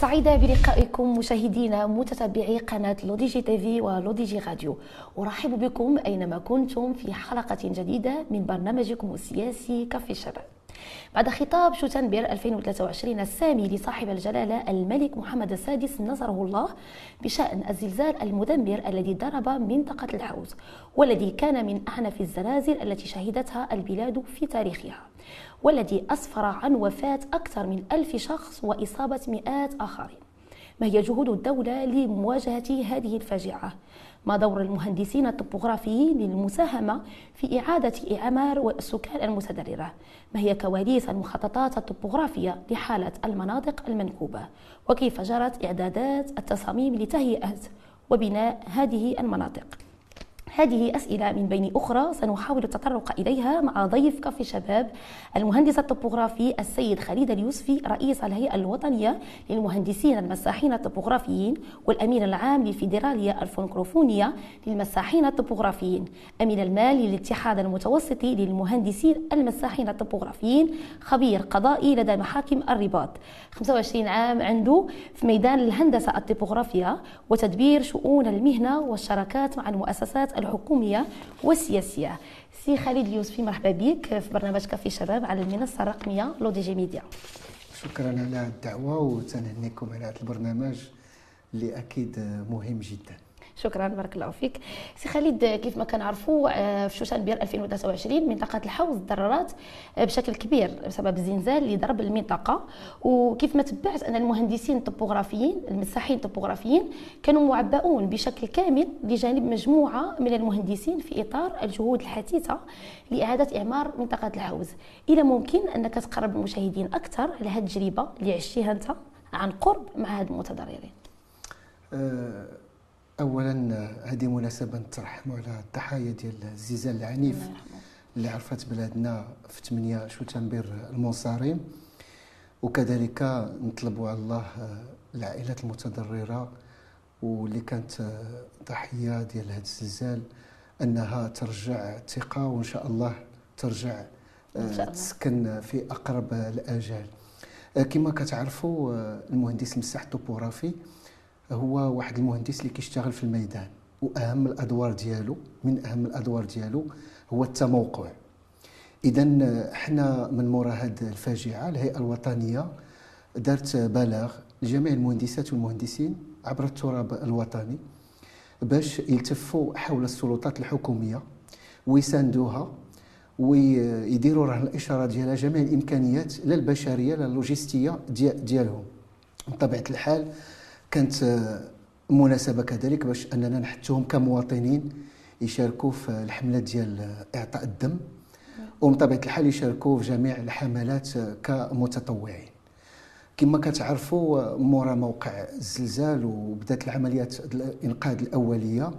سعيدة بلقائكم مشاهدينا متتبعي قناة لودي جي تيفي ولودي جي راديو. أرحب بكم أينما كنتم في حلقة جديدة من برنامجكم السياسي كافي الشباب. بعد خطاب شتنبر 2023 السامي لصاحب الجلالة الملك محمد السادس نصره الله بشأن الزلزال المدمر الذي ضرب منطقة الحوز والذي كان من أعنف الزلازل التي شهدتها البلاد في تاريخها والذي أسفر عن وفاة أكثر من ألف شخص وإصابة مئات آخرين ما هي جهود الدولة لمواجهة هذه الفاجعة؟ ما دور المهندسين الطبوغرافيين للمساهمة في إعادة إعمار السكان المتضررة؟ ما هي كواليس المخططات الطبوغرافية لحالة المناطق المنكوبة؟ وكيف جرت إعدادات التصاميم لتهيئة وبناء هذه المناطق؟ هذه أسئلة من بين أخرى سنحاول التطرق إليها مع ضيف كافي شباب المهندس الطبوغرافي السيد خالد اليوسفي رئيس الهيئة الوطنية للمهندسين المساحين الطبوغرافيين والأمين العام للفيدرالية الفرنكوفونية للمساحين الطبوغرافيين. أمين المال للاتحاد المتوسطي للمهندسين المساحين الطبوغرافيين. خبير قضائي لدى محاكم الرباط. 25 عام عنده في ميدان الهندسة الطبوغرافية وتدبير شؤون المهنة والشراكات مع المؤسسات الحكومية والسياسية. سي خالد اليوسفي مرحبا بك في برنامج كافي شباب على المنصة الرقمية لو دي جي ميديا. شكرا على الدعوة وتنهنيكم على هذا البرنامج اللي أكيد مهم جدا. شكرا بارك الله فيك. سي خالد كيف ما كنعرفوا آه، في شتنبر 2023 منطقة الحوز تضررت آه، بشكل كبير بسبب الزلزال اللي ضرب المنطقة. وكيف ما تابعت أن المهندسين الطبوغرافيين المساحين الطبوغرافيين كانوا معبؤون بشكل كامل بجانب مجموعة من المهندسين في إطار الجهود الحثيثه لإعادة إعمار منطقة الحوز. إلى ممكن انك تقرب المشاهدين أكثر على هذه التجربة اللي عشتيها أنت عن قرب مع هاد المتضررين. أه اولا هذه مناسبة نترحموا على الضحايا ديال الزلزال العنيف اللي عرفت بلادنا في 8 شتنبر المنصارين وكذلك نطلبوا على الله العائلات المتضررة واللي كانت ضحية ديال هذا الزلزال أنها ترجع الثقه وإن شاء الله ترجع تسكن في أقرب الآجال. كما كتعرفوا المهندس المساح الطوبوغرافي هو واحد المهندس اللي كيشتغل في الميدان وأهم الأدوار ديالو من أهم الأدوار ديالو هو التموقع اذا حنا من مورا هذه الفاجعة الهيئة الوطنية دارت بلاغ لجميع المهندسات والمهندسين عبر التراب الوطني باش يلتفوا حول السلطات الحكومية ويساندوها ويديروا رهن الإشارة ديالها جميع الإمكانيات لا البشرية لا اللوجستية ديالهم. بطبيعة الحال كانت آه، مناسبة كذلك باش أننا نحثهم كمواطنين يشاركوا في الحملة ديال آه، إعطاء الدم. ومن طبيعه الحال يشاركوا في جميع الحملات آه، كمتطوعين. كما كتعرفوا مورا موقع الزلزال وبدات العمليات الإنقاذ الأولية.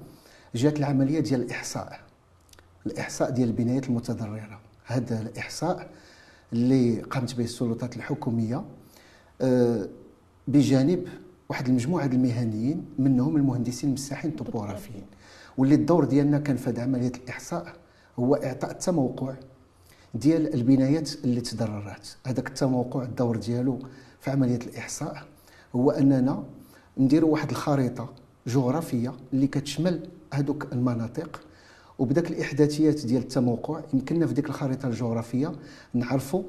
جات العملية ديال الإحصاء. الإحصاء ديال البنايات المتضررة. هذا الإحصاء اللي قامت به السلطات الحكومية بجانب واحد المجموعة المهنيين منهم المهندسين المساحين الطبوغرافيين واللي الدور ديالنا كان في هذه عملية الإحصاء هو إعطاء التموقع ديال البنايات اللي تضررت. هذاك التموقع الدور ديالو في عملية الإحصاء هو أننا نديروا واحد الخريطة جغرافية اللي كتشمل هذوك المناطق. وبداك الإحداثيات ديال التموقع يمكننا في ديك الخريطة الجغرافية نعرفوا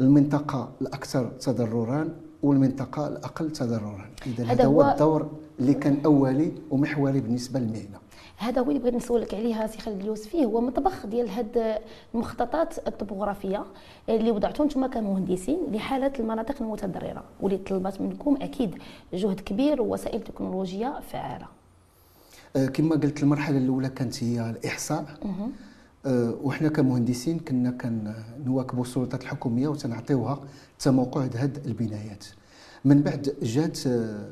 المنطقة الأكثر تضررا والمنطقة الأقل تضررا. إذا هذا هو الدور اللي كان أولي ومحوري بالنسبة للمهنه هذا هو اللي بغيت نسولك عليه سي خالد اليوسفي هو مطبخ ديال هاد المخططات الطبوغرافية اللي وضعتوا أنتم كمهندسين لحاله المناطق المتضررة واللي طلبت منكم أكيد جهد كبير ووسائل تكنولوجية فعالة. أه كما قلت المرحلة الأولى كانت هي الإحصاء. وحنا كمهندسين كنا كنواكبوا السلطات الحكومية وتنعطيوها تموقع هذه البنايات. من بعد جات آه،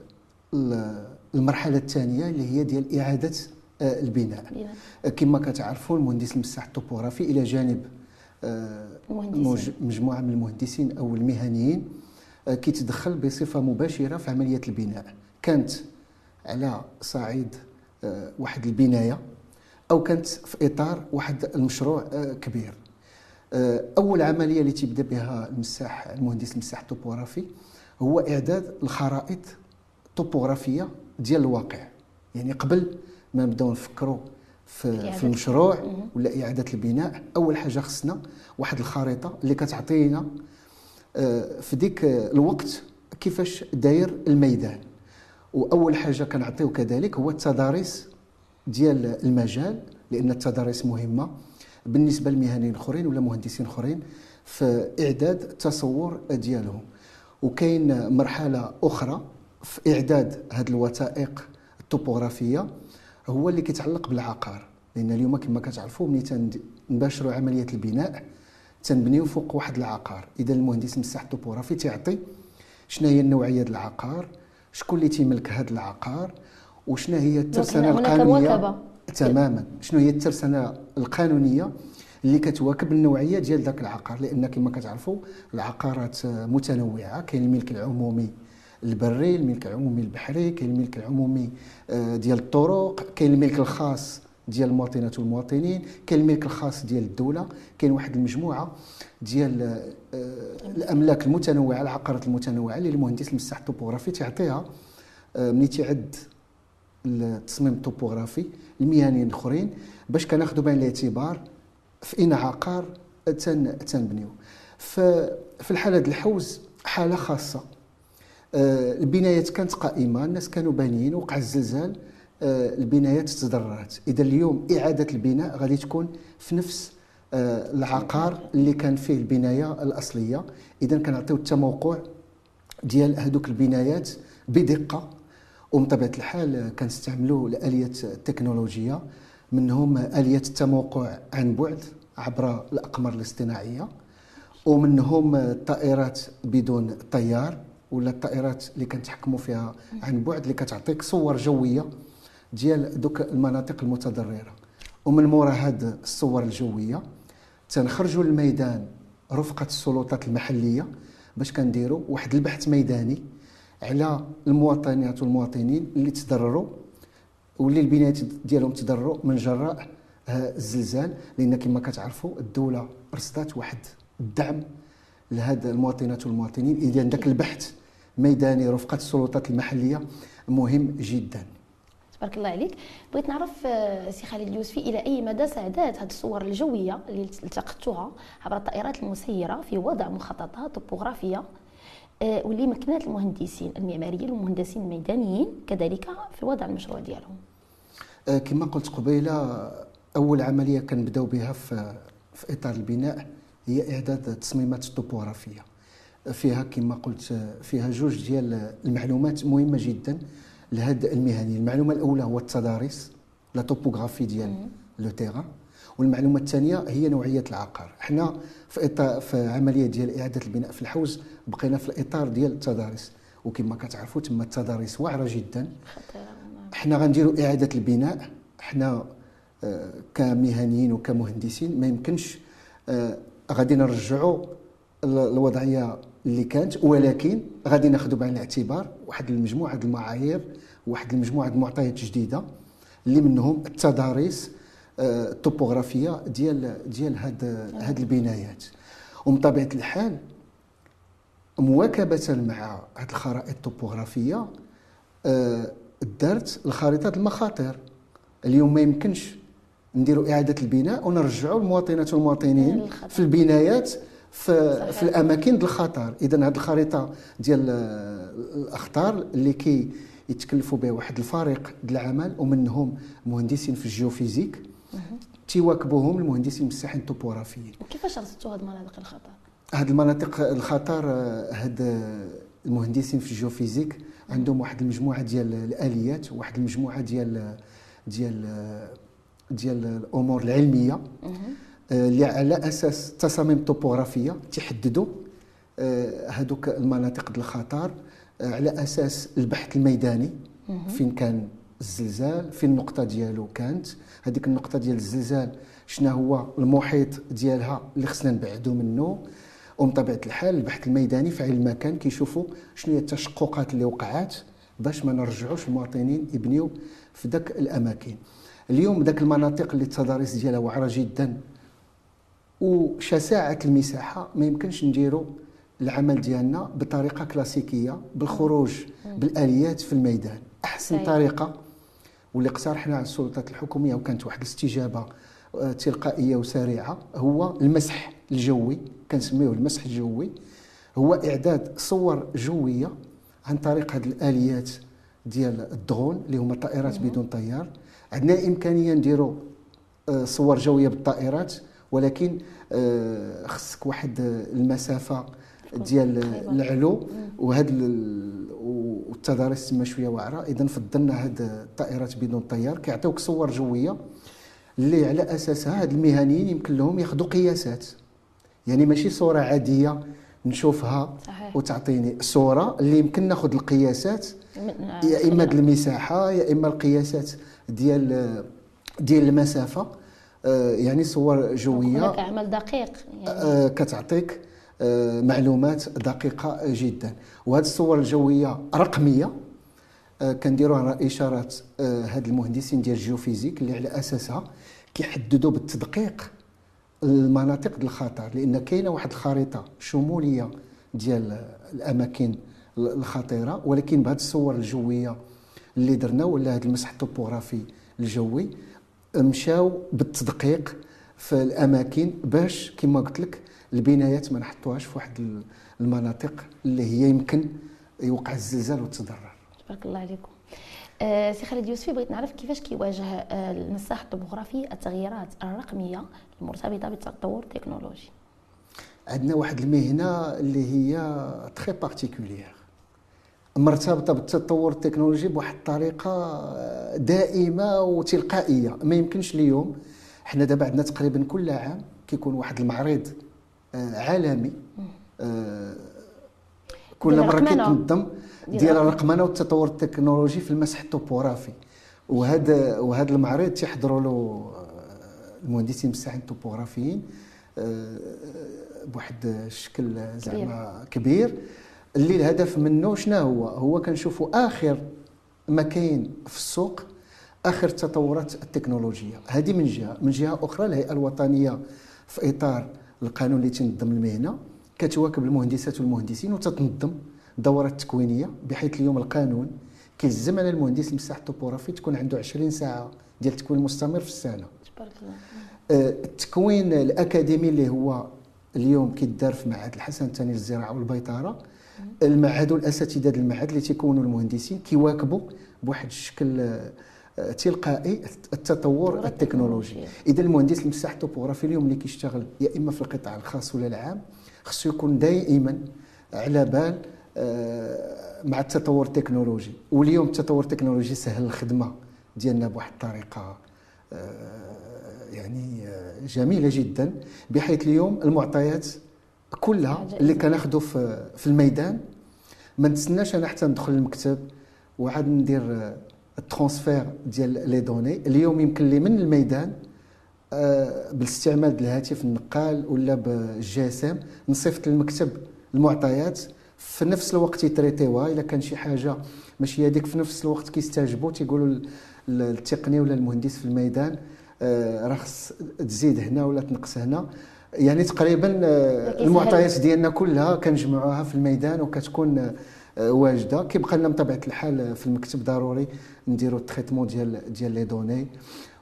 المرحلة الثانية اللي هي ديال إعادة آه، البناء. كما كتعرفوا المهندس المساح الطوبوغرافي إلى جانب مجموعة من المهندسين أو المهنيين كيتدخل بصفة مباشرة في عملية البناء. كانت على صعيد واحد البناية. أو كانت في إطار واحد المشروع كبير. أول عملية اللي تبدأ بها المساح المهندس المساح الطوبوغرافي هو إعداد الخرائط توبوغرافيه ديال الواقع. يعني قبل ما نبداو نفكروا في, في المشروع ولا إعادة البناء أول حاجة خصنا واحد الخريطة اللي كتعطينا آه، في ديك الوقت كيفاش داير الميدان. وأول حاجة كنعطيو كذلك هو التضاريس ديال المجال لأن التضاريس مهمة. بالنسبة لمهنيين أخرين ولا مهندسين أخرين في اعداد التصور ديالهم. وكاين مرحلة أخرى في إعداد هذه الوثائق الطوبوغرافيه هو اللي كيتعلق بالعقار. لأن اليوم كما كتعرفوا ملي تنباشروا عملية البناء تنبنيو فوق واحد العقار. إذا المهندس مساح الطوبوغرافي تيعطي شنو هي النوعية ديال العقار شكون اللي تيملك هذا العقار وشنو هي الترسانة القانونية؟ تماما. شنو هي الترسانة القانونية اللي كتواكب النوعية ديال ذاك العقار؟ لأن كما كتعرفوا العقارات متنوعة. كاين الملك العمومي البري الملك العمومي البحري كاين الملك العمومي آه، ديال الطرق كاين الملك الخاص ديال المواطنات والمواطنين كاين الملك الخاص ديال الدولة كاين واحد المجموعة ديال آه، الأملاك المتنوعة العقارات المتنوعة اللي المهندس المساح الطوبوغرافي تعطيها آه، ملي تعد التصميم الطوبوغرافي المهنيين الأخرين باش كناخذوا بعين الاعتبار في اين عقار تنبنيو في الحالة ديال الحوز حالة خاصة. آه، البنايات كانت قائمة الناس كانوا بانيين وقع الزلزال آه، البنايات تضررت. إذا اليوم إعادة البناء غادي تكون في نفس آه، العقار اللي كان فيه البناية الأصلية. إذا كنعطيو التموقع ديال هذوك البنايات بدقة. ومن طبيعه الحال كنستعملوا الآليات التكنولوجية منهم آليات التموقع عن بعد عبر الأقمار الاصطناعية ومنهم الطائرات بدون طيار ولا الطائرات اللي كنتحكموا فيها عن بعد اللي كتعطيك صور جوية ديال دوك المناطق المتضررة. ومن مورا هاد الصور الجوية تنخرجوا للميدان رفقة السلطات المحلية باش كنديروا واحد البحث ميداني على المواطنات والمواطنين اللي تضرروا واللي البنايات ديالهم تضرروا من جراء الزلزال. لأن كما كتعرفوا الدولة رصدات واحد الدعم لهذا المواطنات والمواطنين. إذا ذاك البحث ميداني رفقة السلطات المحلية مهم جدا. تبارك الله عليك. بغيت نعرف آه، سي خالد اليوسفي إلى أي مدى ساعدات هذه الصور الجوية اللي التقطتوها عبر الطائرات المسيرة في وضع مخططات طوبوغرافيه آه، واللي مكنات المهندسين المعماريين والمهندسين الميدانيين كذلك في وضع المشروع ديالهم. آه، كما قلت قبيلة أول عملية كنبدأو بها في في إطار البناء هي إعداد التصميمات الطوبوغرافيه فيها كما قلت فيها جوج ديال المعلومات مهمة جدا لهاد المهني. المعلومة الأولى هو التضاريس لا توبوغرافي ديال لو تيران. والمعلومة الثانية هي نوعية العقار. حنا في اطار في عملية ديال إعادة البناء في الحوز بقينا في الإطار ديال التضاريس. وكما كتعرفوا تم التضاريس واعرة جدا. حنا غنديروا إعادة البناء. حنا آه، كمهنيين وكمهندسين ما يمكنش آه، غادي نرجعوا الوضعية اللي كانت. ولكن غادي ناخذوا بعين الاعتبار واحد المجموعة المعايير واحد المجموعة المعطيات جديده اللي منهم التضاريس الطوبوغرافيه ديال ديال هاد هاد البنايات. ومن طبيعة الحال مواكبة مع هاد الخرائط الطوبوغرافيه آه، دارت الخريطة المخاطر. اليوم ما يمكنش نديروا إعادة البناء ونرجعوا المواطنات والمواطنين في البنايات في, صحيح. في الأماكن ديال الخطر. اذا هذه الخريطة ديال الأخطار اللي كي يتكلفوا بها واحد الفريق ديال العمل ومنهم مهندسين في الجيوفيزيك تيواكبوهم المهندسين المساحين الطوبوغرافيين وكيفاش رصدتوا هذه المناطق الخطر؟ هذه المناطق الخطر هاد المهندسين في الجيوفيزيك عندهم واحد المجموعة ديال الآليات واحد المجموعة ديال ديال ديال الأمور العلمية اللي على أساس تصاميم طوبوغرافيه تحددوا هذوك المناطق الخطر على أساس البحث الميداني. فين كان الزلزال فين النقطة ديالو كانت؟ هذيك النقطة ديال الزلزال شنو هو المحيط ديالها اللي خصنا نبعدوا منه ومن طبيعة الحال البحث الميداني في عين المكان كيشوفوا شنو هي التشققات اللي وقعات باش ما نرجعوش المواطنين يبنيو في ذاك الأماكن. اليوم ذاك المناطق اللي التضاريس ديالها واعرة جدا وشساعة المساحة ما يمكنش نديروا العمل ديالنا بطريقة كلاسيكية بالخروج بالآليات في الميدان. أحسن. طريقة واللي اقترحنا على السلطات الحكومية وكانت واحد الاستجابة آه، تلقائية وسريعة هو المسح الجوي كنسميوه المسح الجوي. هو إعداد صور جوية عن طريق هذه الآليات ديال الدرون اللي هما طائرات بدون طيار. عندنا إمكانية نديروا آه، صور جوية بالطائرات ولكن آه، خصك واحد المسافة ديال. العلو. وهاد ال- والتضاريس تما شوية واعرة. اذا فضلنا هاد الطائرات بدون طيار. كيعطيوك صور جوية اللي على اساسها هاد المهنيين يمكن لهم ياخذوا قياسات. يعني ماشي صورة عادية نشوفها صحيح. وتعطيني صورة اللي يمكن ناخذ القياسات. يا إما ديال المساحة يا إما القياسات ديال ديال المسافة. آه، يعني صور جوية. عمل دقيق يعني. آه، كتعطيك معلومات دقيقة جدا. وهذه الصور الجوية رقمية. آه، كنديروها إشارات آه، هاد المهندسين ديال الجيوفيزيك اللي على أساسها كيحددوا بالتدقيق المناطق ديال الخطر لأن كاينة واحد الخريطة شمولية ديال الأماكن الخطيرة. ولكن بهذه الصور الجوية اللي درنا ولا هذا المسح الطوبوغرافي الجوي مشاو بالتدقيق في الأماكن باش كما قلت لك البنايات ما نحطوهاش في واحد المناطق اللي هي يمكن يوقع الزلزال والتضرر تبارك الله عليكم. آه، سي خالد يوسفي بغيت نعرف كيفاش كيواجه آه، المساح الطبوغرافي التغييرات الرقمية المرتبطة بالتطور التكنولوجي عندنا واحد المهنة اللي هي très particulière مرتبطة بالتطور التكنولوجي بواحد الطريقة دائمة وتلقائية. ما يمكنش اليوم حنا دابا عندنا تقريبا كل عام كيكون واحد المعرض آه، عالمي آه، كل مرة. كيتنظم ديال. الرقمنه والتطور التكنولوجي في المسح الطوبوغرافي وهذا وهذا المعرض تيحضروا له آه، المهندسين المساحين الطوبوغرافيين بواحد الشكل زعما كبير اللي الهدف منه شنو هو هو كنشوفوا آخر ما كاين في السوق آخر التطورات التكنولوجية. هذه من جهة. من جهة أخرى الهيئة الوطنية في إطار القانون اللي تنظم المهنة كتواكب المهندسات والمهندسين وتتنظم دورات تكوينية بحيث اليوم القانون كيلزم على المهندس المساح الطوبوغرافي تكون عنده 20 ساعة ديال التكوين المستمر في السنة. تبارك الله. آه، التكوين الأكاديمي اللي هو اليوم كيدار في معهد الحسن الثاني للزراعة والبيطرة. المعهد والأساتذة ديال المعهد اللي تيكونوا المهندسين كيواكبوا بواحد الشكل آه، تلقائي التطور التكنولوجي. إذا المهندس المساح الطوبوغرافي اليوم اللي كيشتغل يا إما في القطاع الخاص ولا العام خصو يكون دائما على بال آه، مع التطور التكنولوجي. واليوم التطور التكنولوجي سهل الخدمة ديالنا بواحد الطريقة آه، يعني آه، جميلة جدا بحيث اليوم المعطيات كلها اللي إذن. كناخذوا في الميدان ما نتسناش أنا حتى ندخل المكتب وعاد ندير ال transfert ديال les données اليوم يمكن لي من الميدان آه، بالاستعمال ديال الهاتف النقال ولا بال GSM نصيفط للمكتب المعطيات في نفس الوقت يtraitiوها إلا كان شي حاجة ماشي هذيك في نفس الوقت كيستجبوا تيقولوا ال- ال- التقني ولا المهندس في الميدان آه، راه خص تزيد هنا ولا تنقص هنا يعني تقريبا آه،. المعطيات ديالنا كلها كنجمعوها في الميدان وكتكون واجده. كيبقى لنا بطبيعه الحال آه، في المكتب ضروري نديروا ال traitement ديال ديال les données.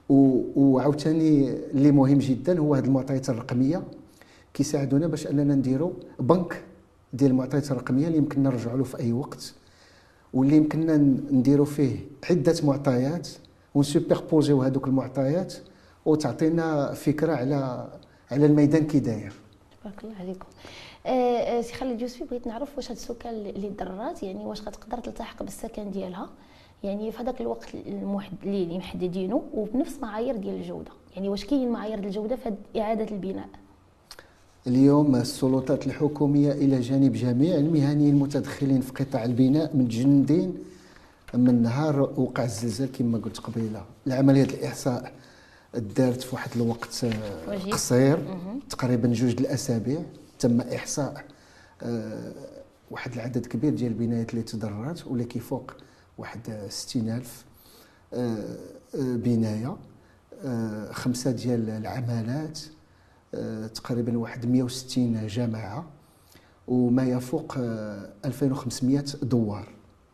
وعاوتاني اللي مهم جدا هو هذه المعطيات الرقميه. كيساعدونا باش اننا نديروا بنك ديال المعطيات الرقميه اللي يمكن نرجعوا له في أي وقت. واللي يمكننا نديروا فيه عدة معطيات ون superposer يو هذوك المعطيات وتعطينا فكرة على على الميدان كي داير. تبارك الله عليكم. آه، آه، سي خالد يوسفي بغيت نعرف واش هاد السكان اللي ضرات يعني واش غتقدر تلتحق بالسكن ديالها. يعني في هذاك الوقت المحد اللي محددينه وبنفس معايير ديال الجودة. يعني واش كاين معايير الجودة في إعادة البناء؟ اليوم السلطات الحكومية إلى جانب جميع المهنيين المتدخلين في قطاع البناء متجندين من نهار وقع الزلزال كما قلت قبيلة. العملية الإحصاء دارت في واحد الوقت آه،. قصير. تقريبا جوج الأسابيع. تم إحصاء آه، واحد العدد كبير ديال البنايات اللي تضررت واللي كيفوق واحد آه، 60000 آه، آه، بناية خمسة ديال العمالات تقريبا واحد 160 جماعة وما يفوق 2500 دوار.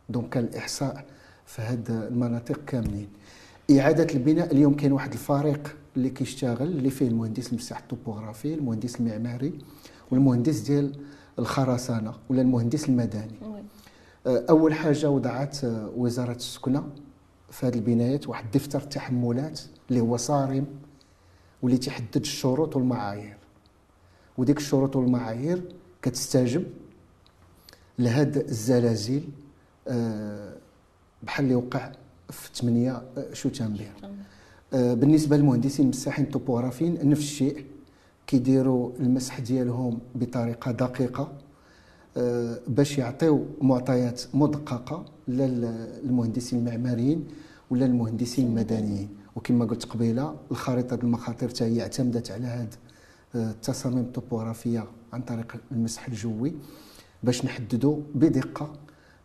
دونك كان الإحصاء في هاد المناطق كاملين. إعادة البناء اليوم كاين واحد الفريق اللي كيشتغل اللي فيه المهندس المساحة الطوبوغرافي المهندس المعماري. والمهندس ديال الخرسانة ولا المهندس المدني. آه، أول حاجة وضعت آه، وزارة السكنة في هذه البنايات واحد دفتر التحملات اللي هو صارم واللي تيحدد الشروط والمعايير. وديك الشروط والمعايير كتستجب لهاد الزلازل آه، بحال اللي وقع في 8 شوتنبير بالنسبة للمهندسين المساحين الطوبوغرافيين نفس الشيء. كيديروا المسح ديالهم بطريقة دقيقة آه، باش يعطيو معطيات مدققة للمهندسين المعماريين ولا المهندسين المدنيين. وكما قلت قبيلة الخريطة المخاطر حتى هي اعتمدت على هذه آه، التصاميم الطوبوغرافيه عن طريق المسح الجوي باش نحددوا بدقة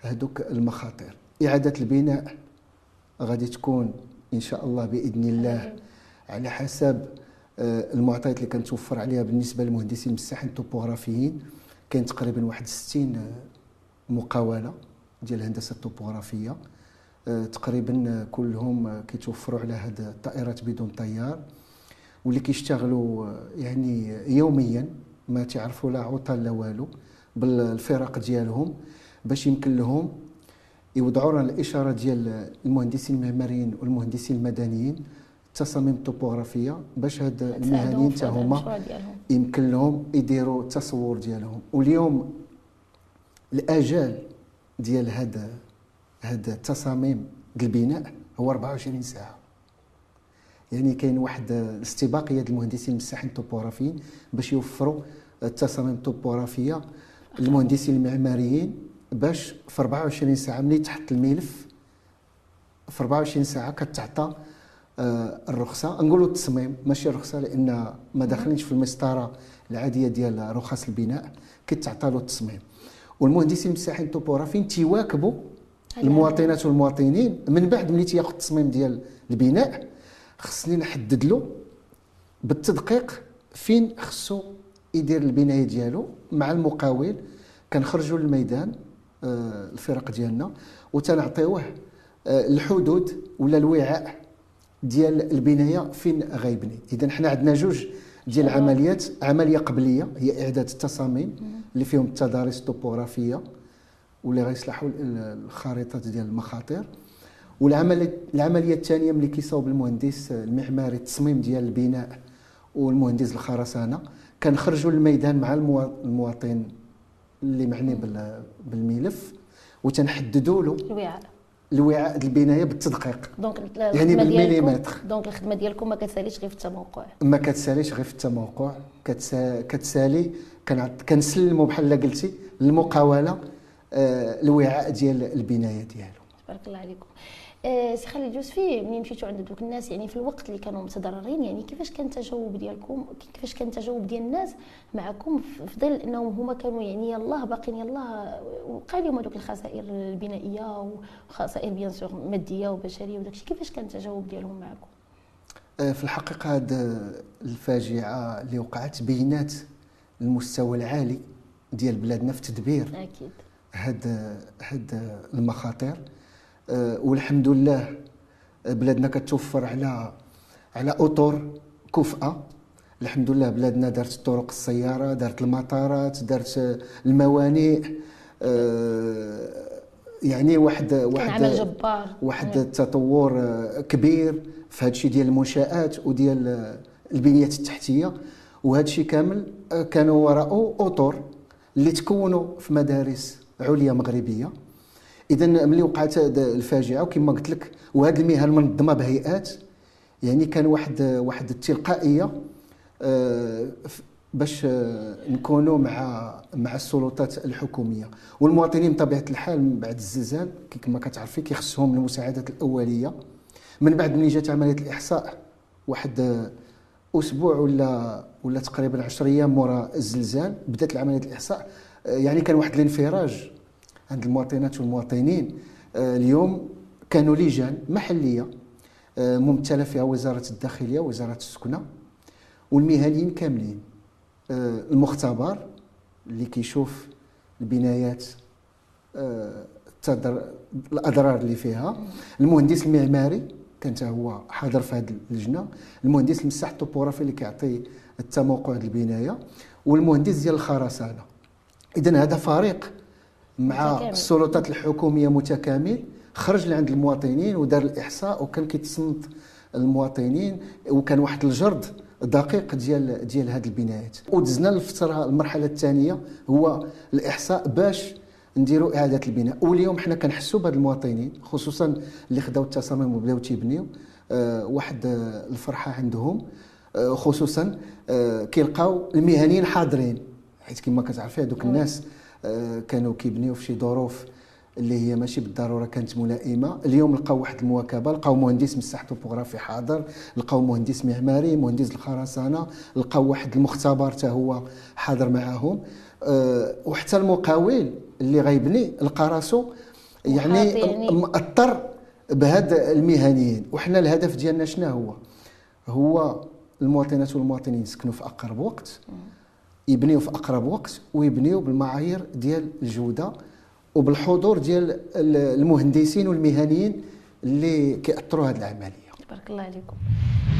هذوك المخاطر. إعادة البناء غادي تكون إن شاء الله بإذن الله على حسب المعطيات اللي كنتوفر عليها بالنسبة للمهندسين المساحين الطوبوغرافيين كاين تقريبا واحد 60 آه، مقاولة ديال الهندسة الطوبوغرافيه آه، تقريبا كلهم كيتوفروا على هاد الطائرات بدون طيار. واللي كيشتغلوا يعني يوميا ما تعرفوا لا عطل لا والو بالفرق ديالهم باش يمكن لهم يوضعوا الإشارة ديال المهندسين المعماريين والمهندسين المدنيين التصاميم الطوبوغرافيه باش هاد المهنيين حتى هما يمكن لهم يديروا التصور ديالهم. واليوم الآجال ديال هاد هاد التصاميم البناء هو 24 ساعة. يعني كاين واحد الاستباقية ديال المهندسين المساحين الطوبوغرافيين باش يوفروا التصاميم الطوبوغرافيه للمهندسين المعماريين باش في 24 ساعة ملي تحط الملف في 24 ساعة كتعطى الرخصة. نقولوا التصميم ماشي الرخصة لأن ما داخلينش في المسطرة العادية ديال رخص البناء كتعطى له التصميم والمهندسين المساحين الطوبوغرافيين تيواكبوا المواطنات والمواطنين من بعد ملي تياخذ التصميم ديال البناء خصني نحدد له بالتدقيق فين خصو يدير البناية ديالو مع المقاول. كنخرجوا للميدان آه، الفرق ديالنا وتنعطيوه آه، الحدود ولا الوعاء ديال البناية فين غيبني إذا حنا عندنا جوج ديال العمليات. عملية قبلية هي اعداد التصاميم اللي فيهم التضاريس الطوبوغرافيه واللي غيصلحوا الخريطات ديال المخاطر. والعملية العملية الثانية ملي كيصاوب المهندس المعماري التصميم ديال البناء والمهندس الخرسانة كنخرجوا للميدان مع المواطن اللي معني بالملف وتنحددوا له الوعاء. الوعاء البناية بالتدقيق. donc يعني بالمليمتر. donc الخدمه ديالكم ما كتساليش غير في التموقع. ما كتساليش غير في التموقع. كتسالي كنسلموا بحال قلتي المقاوله آه، الوعاء ديال البناية ديالو. تبارك الله عليكم. آه، سي خالد يوسفي ملي مشيتوا عند دوك الناس؟ يعني في الوقت اللي كانوا متضررين يعني كيفاش كان التجاوب ديالكم؟ كيفاش كان التجاوب ديال الناس معكم في ظل أنهم هما كانوا يعني يلاه باقيين يلاه وقع لهم هذوك الخسائر البنائية وخسائر بيان سور مادية وبشرية وداك الشيء كيفاش كان التجاوب ديالهم معكم؟ آه، في الحقيقة هذه الفاجعة اللي وقعت بينات المستوى العالي ديال بلادنا في تدبير. أكيد. هاد هاد المخاطر. والحمد لله آه، بلادنا كتوفر على على أطر كفأة. الحمد لله بلادنا دارت طرق السيارة دارت المطارات دارت الموانئ. آه، يعني واحد واحد عمل جبار. واحد التطور كبير في هذا الشيء ديال المنشآت وديال البنيات التحتية. وهذا الشيء كامل كانوا وراءه أطر اللي تكونوا في مدارس عليا مغربية. اذا ملي وقعت الفاجعة وكما قلت لك وهذه المهن منظمه بهيئات يعني كان واحد واحد التلقائية آه، باش آه، نكونوا مع مع السلطات الحكومية. والمواطنين بطبيعة الحال بعد الزلزال كما كتعرفي كيخصهم المساعدات الأولية. من بعد ملي جات عملية الإحصاء واحد آه، أسبوع ولا ولا تقريبا 10 أيام مورا الزلزال بدأت العملية الإحصاء. يعني كان واحد الانفراج. عند المواطنات والمواطنين. آه، اليوم كانوا لجان محلية آه، ممثله فيها وزارة الداخلية وزارة السكنة والمهنيين كاملين. آه، المختبر اللي كيشوف البنايات الأضرار اللي فيها. المهندس المعماري كان هو حاضر في هذه اللجنة. المهندس المساح الطوبوغرافي اللي كيعطي التموقع البناية. والمهندس ديال الخرسانة. اذا هذا فريق مع متكامل. السلطات الحكومية متكامل خرج لعند المواطنين ودار الإحصاء وكان كيتصنت المواطنين وكان واحد الجرد دقيق ديال ديال هذه البنايات. ودزنا للفتره المرحلة الثانية هو الإحصاء باش نديروا إعادة البناء. واليوم حنا كنحسوا بهاد المواطنين خصوصا اللي خداو التصاميم وبداو تيبنيو آه واحد آه الفرحة عندهم آه خصوصا آه كيلقاو المهنيين حاضرين. حيت كما كتعرفي هذوك الناس كانوا كيبنيو في شي ظروف اللي هي ماشي بالضرورة كانت ملائمة. اليوم لقاو واحد المواكبة لقاو مهندس مساح توبوغرافي حاضر لقاو مهندس معماري مهندس الخرسانة لقاو واحد المختبر حتى هو حاضر معاهم. أه وحتى المقاول اللي غيبني لقى راسو يعني يعني. مأثر بهاد المهنيين. وحنا الهدف ديالنا شنو هو؟ هو المواطنات والمواطنين يسكنوا في أقرب وقت. يبنيو في أقرب وقت ويبنيو بالمعايير ديال الجودة وبالحضور ديال ال- المهندسين والمهنيين اللي كيأثروا هذه العملية. تبارك الله عليكم.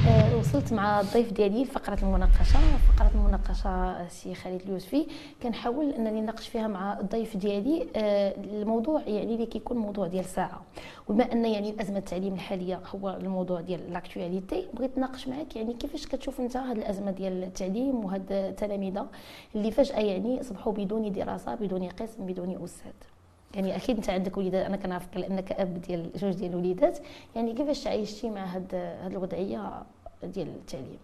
آه، وصلت مع الضيف ديالي لفقره المناقشة. فقرة المناقشة سي خالد اليوسفي. كنحاول أنني نناقش فيها مع الضيف ديالي. آه، الموضوع يعني اللي كيكون موضوع ديال ساعة. وبما أن يعني الأزمة التعليم الحالية هو الموضوع ديال لاكتواليتي بغيت نناقش معك يعني كيفاش كتشوف أنت هذه الأزمة ديال التعليم وهاد التلاميذة اللي فجأة يعني أصبحوا بدون دراسة بدون قسم بدون أستاذ؟ يعني أكيد أنت عندك وليدات أنا كنعرفك لانك أب ديال جوج ديال الوليدات. يعني كيفاش عايشتي مع هاد هاد الوضعية ديال التعليم؟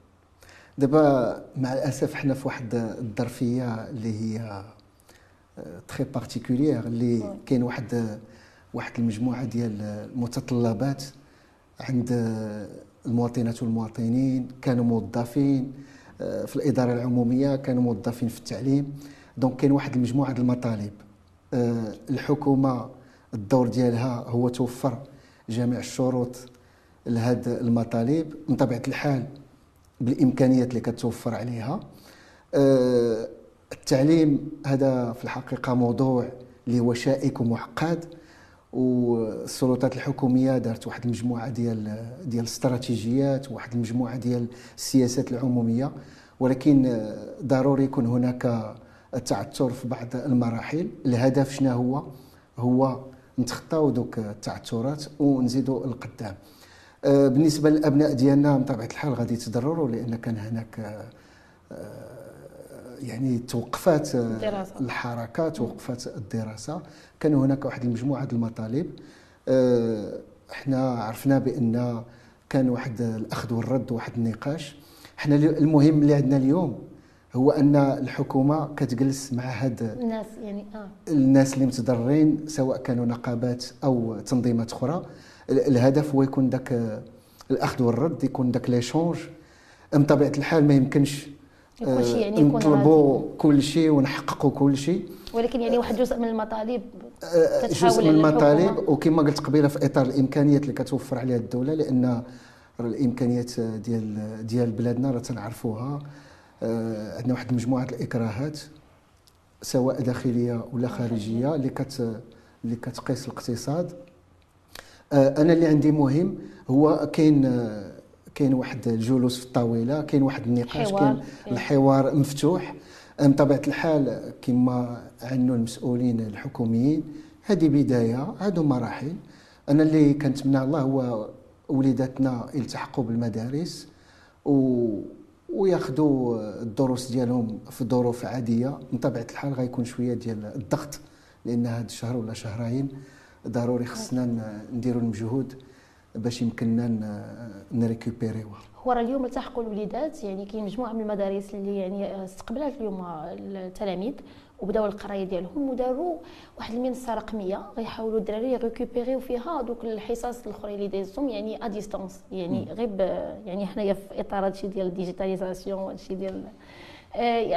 دابا مع الأسف حنا في واحد الظرفية اللي هي très particulière اللي كاين واحد واحد المجموعة ديال المتطلبات عند المواطنات والمواطنين كانوا موظفين آه، في الإدارة العمومية كانوا موظفين في التعليم. donc كاين واحد المجموعة ديال المطالب. آه، الحكومة الدور ديالها هو توفر جميع الشروط لهاد المطالب من طبيعة الحال بالإمكانيات اللي كتوفر عليها. آه، التعليم هذا في الحقيقة موضوع اللي هو شائك ومعقد والسلطات الحكومية دارت واحد المجموعة ديال ديال الاستراتيجيات واحد المجموعة ديال السياسات العمومية ولكن آه، ضروري يكون هناك تعثر في بعض المراحل. الهدف شنو هو؟ هو نتخطاو دوك التعثرات ونزيدوا القدام. آه، بالنسبة للأبناء ديالنا بطبيعة الحال غادي يتضرروا لأن كان هناك آه، آه، يعني توقفات الدراسة. الحركه توقفات الدراسة. كان هناك واحد المجموعة المطالب. إحنا عرفنا بأن كان واحد الأخذ والرد واحد النقاش. إحنا المهم اللي عندنا اليوم هو أن الحكومة كتجلس مع هاد الناس يعني آه. الناس اللي متضررين سواء كانوا نقابات أو تنظيمات أخرى. ال- الهدف هو يكون داك آه، الأخذ والرد يكون داك ليشونج من طبيعة الحال ما يمكنش آه، يعني يكون نطلبوا كل شيء ونحققوا كل شيء ولكن يعني واحد جزء من المطالب آه، كتحاول جزء من المطالب. وكما قلت قبيلة في إطار الإمكانيات اللي كتوفر عليها الدولة لأن الإمكانيات ديال ديال بلادنا راه تنعرفوها. آه، عندنا واحد المجموعه ديال الإكراهات سواء داخلية ولا خارجية اللي كت اللي كتقيس الاقتصاد. آه، أنا اللي عندي مهم هو كاين آه، كاين واحد الجلوس في الطاولة كاين واحد النقاش. كاين الحوار مفتوح. آه، بطبيعه الحال كما عنوا المسؤولين الحكوميين هذه بداية هادو مراحل. أنا اللي كنتمنى الله هو وليداتنا يلتحقوا بالمدارس و وياخذوا الدروس ديالهم في ظروف عادية. من طبيعة الحال غيكون شوية ديال الضغط لأن هذا الشهر ولا شهرين ضروري خصنا نديروا المجهود باش يمكننا ن- ن récupérer يوها هو راه اليوم التحقوا الوليدات يعني كاين مجموعة من المدارس اللي يعني استقبلت اليوم التلاميذ. وبداو القرايه ديالهم وداروا واحد المنصه رقميه غيحاولوا الدراري ي récupérer يو فيها دوك الحصص الاخرين اللي دازهم يعني à distance يعني غير يعني حنايا في اطار هادشي ديال ال digitalisation وهادشي ديال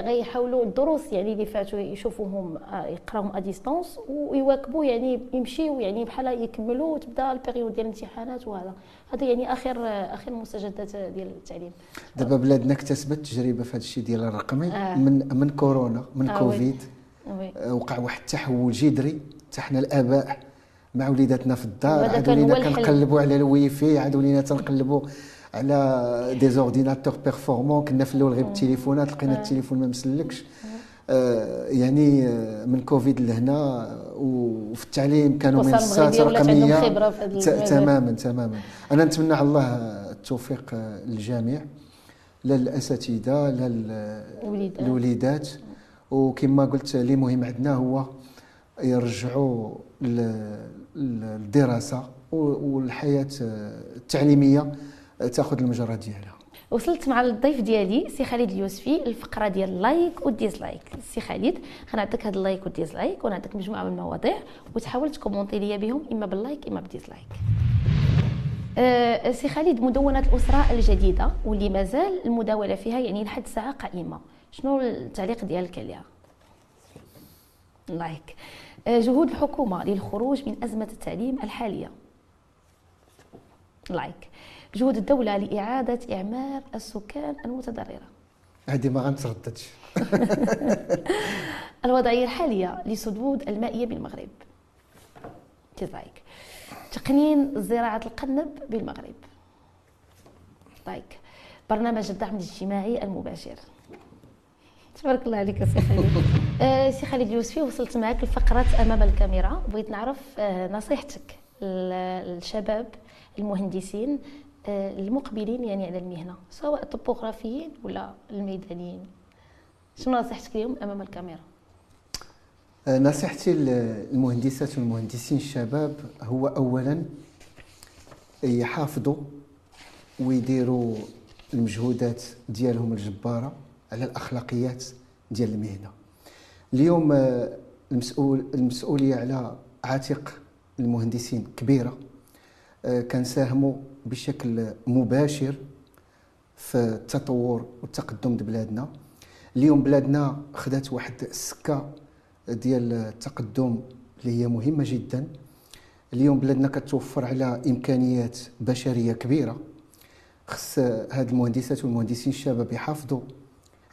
غيحاولوا الدروس يعني اللي فاتوا يشوفوهم آه، يقراوهم à distance ويواكبوا يعني يمشيو يعني بحال يكملوا وتبدا ال période ديال الامتحانات وهذا. هذا يعني آخر آه، آخر المستجدات ديال التعليم. دابا بلادنا اكتسبت تجربة في هذا الشيء ديال الرقمي آه. من من كورونا من آه، كوفيد. وقع واحد التحول جذري حتى حنا الآباء مع وليداتنا في الدار. عاد ولينا. كنقلبوا على الويفي عاد ولينا تنقلبوا على des ordinateurs performants كنا في الأول غير بالتليفونات لقينا التليفون ما مسلكش آه، يعني آه، من كوفيد لهنا وفي التعليم كانوا من الأسر الساعات المغربية ولات عندهم الرقميه خبرة في هذا ت- المجال. تماما تماما أنا نتمنى على الله التوفيق آه، للجميع لا للأساتذة لا لل- الوليدات. الوليدات وكما قلت اللي مهم عندنا هو يرجعوا للدراسة والحياة التعليمية تاخذ المجرى ديالها. وصلت مع الضيف ديالي سي خالد اليوسفي الفقرة ديال ال like وال dislike سي خالد غنعطيك هاد ال like وال dislike ونعطيك مجموعة من المواضيع وتحاول ت commenter ليا بهم إما بال like إما بال dislike أه سي خالد مدونة الأسرة الجديدة واللي مازال المداولة فيها يعني لحد الساعة قائمة. شنو التعليق ديالك عليها؟ like. أه جهود الحكومة للخروج من أزمة التعليم الحالية. like. جهود الدولة لإعادة إعمار السكان المتضررة. هذه ما غنترددش. الوضعية الحالية لسدود المائية بالمغرب. dislike تقنين زراعة القنب بالمغرب. like برنامج الدعم الاجتماعي المباشر. تبارك الله عليك سي خالد آه، سي خالد اليوسفي وصلت معك لفقرة أمام الكاميرا. بغيت نعرف آه، نصيحتك للشباب المهندسين المقبلين يعني على المهنة سواء الطبوغرافيين ولا الميدانيين. شنو نصيحتك اليوم أمام الكاميرا؟ آه، نصيحتي للمهندسات والمهندسين الشباب هو اولا يحافظوا ويديروا المجهودات ديالهم الجبارة على الأخلاقيات ديال المهنة. اليوم آه، المسؤول المسؤولية على عاتق المهندسين كبيرة. آه، كنساهموا بشكل مباشر في التطور والتقدم بلادنا. اليوم بلادنا خدات واحد السكة ديال التقدم اللي هي مهمة جدا. اليوم بلادنا كتوفر على إمكانيات بشرية كبيرة. خص هاد المهندسات والمهندسين الشباب يحافظوا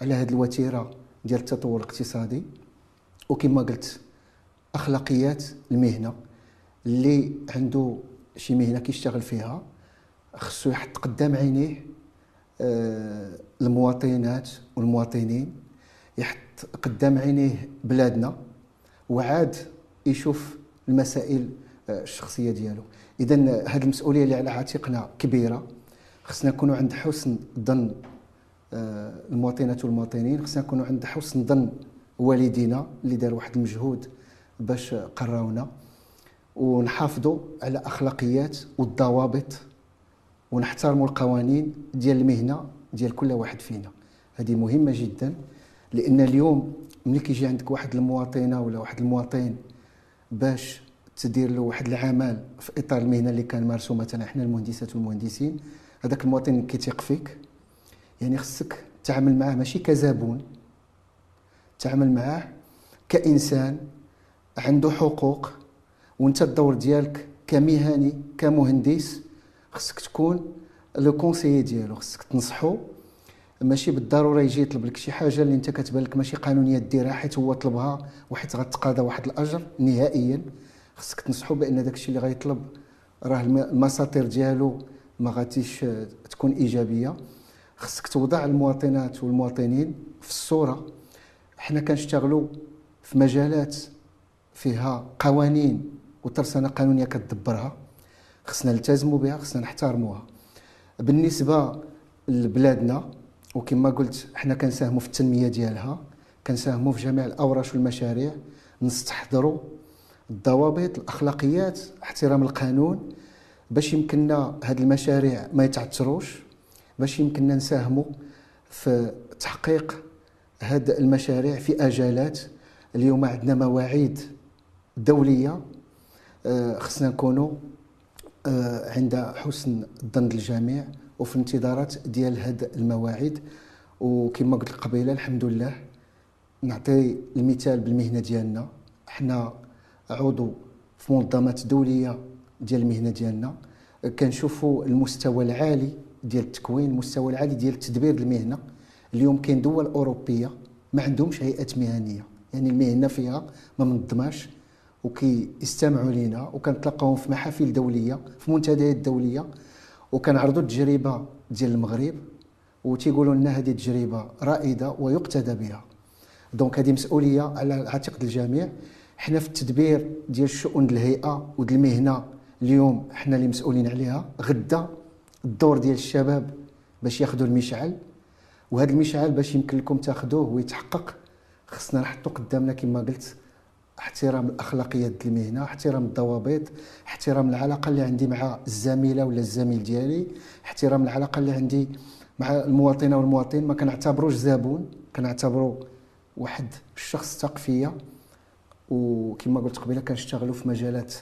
على هاد الوتيرة ديال التطور الاقتصادي. وكما قلت أخلاقيات المهنة. اللي عنده شي مهنة كيشتغل فيها خصو يحط قدام عينيه آه، المواطنات والمواطنين يحط قدام عينيه بلادنا وعاد يشوف المسائل آه، الشخصية ديالو. اذا هذه المسؤولية اللي على عاتقنا كبيرة. خصنا نكونوا عند حسن ظن آه، المواطنات والمواطنين. خصنا نكونوا عند حسن ظن والدينا اللي داروا واحد المجهود باش قراونا. ونحافظوا على أخلاقيات والضوابط ونحترموا القوانين ديال المهنة ديال كل واحد فينا. هذه مهمة جدا لأن اليوم ملي كيجي عندك واحد المواطنة ولا واحد المواطن باش تدير له واحد العمل في إطار المهنة اللي كان مارسو مثلا إحنا المهندسات والمهندسين هذاك المواطن كيثيق فيك. يعني خصك تعامل معاه ماشي كزبون. تعامل معاه كإنسان عنده حقوق وأنت الدور ديالك كمهني كمهندس خصك تكون لو كونسيي ديالو خصك تنصحو. ماشي بالضرورة يجي يطلب لك شي حاجة اللي انت كتبان لك ماشي قانونية ديرها حيت هو طلبها وحيت غتقاضى واحد الأجر نهائيا. خصك تنصحو بأن داك الشيء اللي غيطلب راه الم- المساطير ديالو ما غاتيش تكون إيجابية. خصك توضع المواطنات والمواطنين في الصورة. حنا كنشتغلوا في مجالات فيها قوانين وترسانة قانونية كتدبرها. خصنا نلتزموا بها خصنا نحترموها. بالنسبة لبلادنا وكما قلت حنا كنساهموا في التنمية ديالها كنساهموا في جميع الاورش والمشاريع نستحضروا الضوابط الأخلاقيات احترام القانون باش يمكننا هاد المشاريع ما يتعثروش باش يمكننا نساهموا في تحقيق هاد المشاريع في أجالات. اليوم عندنا مواعيد دولية آه، خصنا نكونوا عند حسن الظن الجميع وفي انتظارات ديال هاد المواعيد. وكما قلت قبيلة الحمد لله نعطي المثال بالمهنة ديالنا. حنا عضو في منظمات دولية ديال المهنة ديالنا. كنشوفوا المستوى العالي ديال التكوين المستوى العالي ديال تدبير المهنة. اليوم كاين دول أوروبية ما عندهمش هيئات مهنية. يعني المهنة فيها ما منظماش. وكيستمعوا لينا وكنتلاقاوهم في محافل دولية في منتديات دوليه وكنعرضوا التجربة ديال المغرب وتيقولوا لنا هذه تجربه رائدة ويقتدى بها. دونك هذه مسؤولية على عاتق الجميع. حنا في التدبير ديال الشؤون الهيئة وديال المهنة اليوم حنا اللي مسؤولين عليها غدا الدور ديال الشباب باش ياخذوا المشعل. وهذا المشعل باش يمكن لكم تاخذوه ويتحقق خصنا نحطوا قدامنا كما قلت احترام الأخلاقيات ديال المهنة احترام الضوابط احترام العلاقة اللي عندي مع الزميلة ولا الزميل ديالي احترام العلاقة اللي عندي مع المواطنة والمواطن ما كنعتبروش زبون كنعتبرو واحد الشخص ثق فيا وكما قلت قبيلة كنشتغلوا في مجالات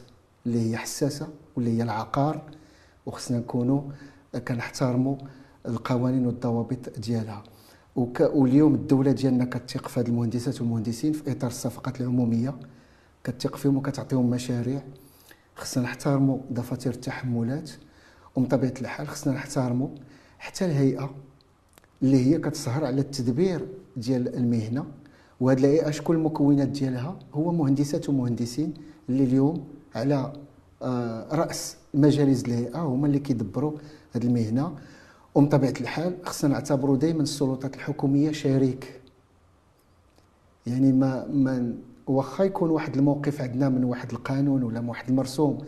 اللي هي حساسة واللي هي العقار. وخصنا نكونوا كنحترموا القوانين والضوابط ديالها. واليوم الدولة ديالنا كتثق في هاد المهندسات والمهندسين في إطار الصفقات العمومية. كتثق فيهم وكتعطيهم مشاريع. خصنا نحترموا دفاتر التحملات. ومن طبيعة الحال خصنا نحترموا حتى الهيئة اللي هي كتسهر على التدبير ديال المهنة. وهاد الهيئة شكون المكونات ديالها؟ هو مهندسات ومهندسين اللي اليوم على آه، رأس مجالس الهيئة. هما اللي كيدبروا هاد المهنة. ومن طبيعه الحال خصنا نعتبروا دائما السلطات الحكومية شريك. يعني ما ما واخا يكون واحد الموقف عندنا من واحد القانون ولا من واحد المرسوم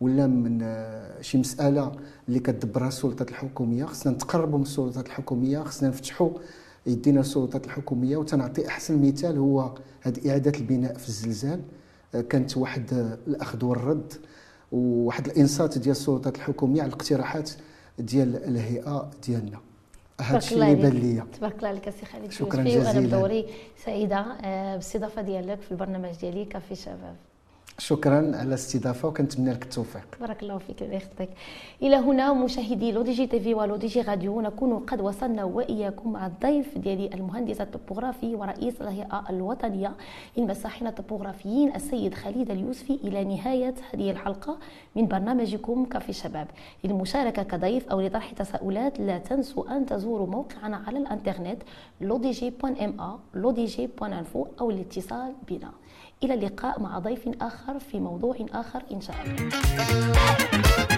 ولا من آه، شي مسألة اللي كتدبرها السلطات الحكومية خصنا نتقربوا من السلطات الحكومية خصنا نفتحوا يدينا السلطات الحكومية وتنعطي أحسن مثال هو هذه إعادة البناء في الزلزال. آه، كانت واحد الأخذ والرد وواحد الإنصات ديال السلطات الحكومية على الاقتراحات ديال الهيئة ديالنا. هذا الشيء اللي بان ليا. تبارك الله عليك سي خالد شكرا جزيلا وأنا بدوري سعيدة آه، بالاستضافه ديالك في البرنامج ديالي كافي شباب. شكرا على الاستضافة وكنتمنى لك التوفيق. بارك الله فيك الله يخليك إلى هنا مشاهدي لو دي جي تي في ولو دي جي راديو نكون قد وصلنا وإياكم مع الضيف ديالي المهندس الطبوغرافي ورئيس الهيئه الوطنية للمساحين الطبوغرافيين السيد خالد اليوسفي إلى نهاية هذه الحلقة من برنامجكم كافي الشباب. للمشاركة كضيف أو لطرح تساؤلات لا تنسوا أن تزوروا موقعنا على الإنترنت lodj.ma lodg.info أو الاتصال بنا. إلى اللقاء مع ضيف آخر في موضوع آخر إن شاء الله.